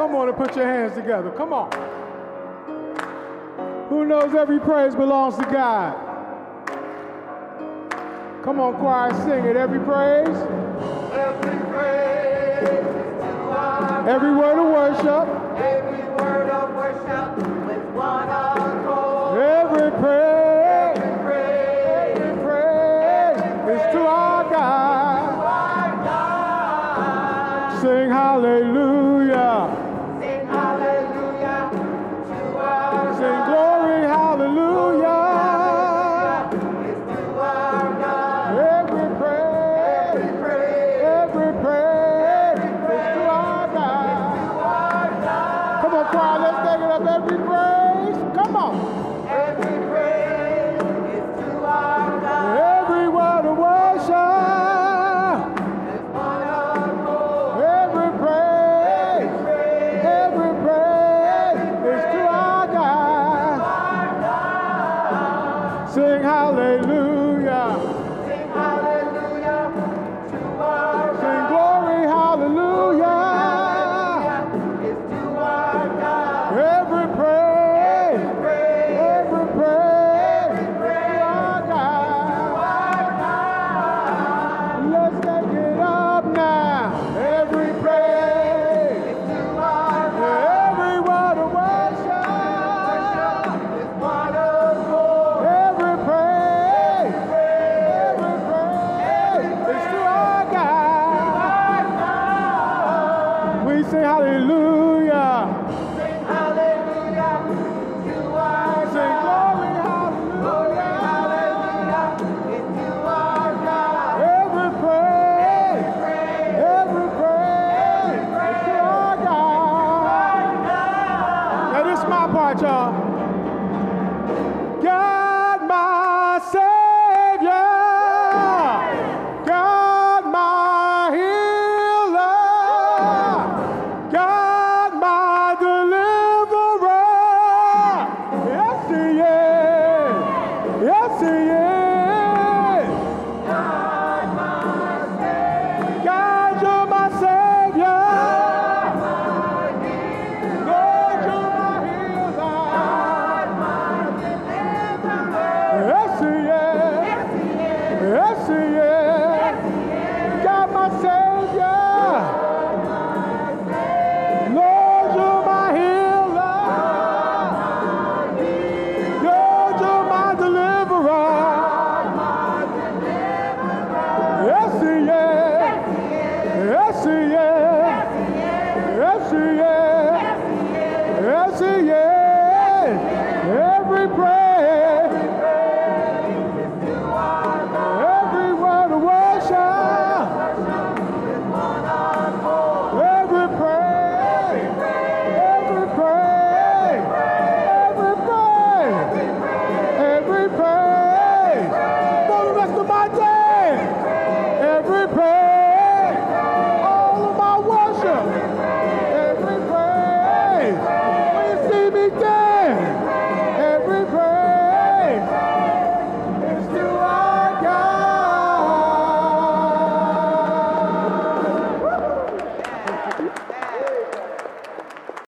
Come on and put your hands together. Come on. Who knows every praise belongs to God? Come on, choir, sing it. Every praise. Every praise to our Every word of worship. Every word of worship with one accord. Every praise. Every praise Every praise is to our God. our God. Sing hallelujah. Sing hallelujah. 在这 see you.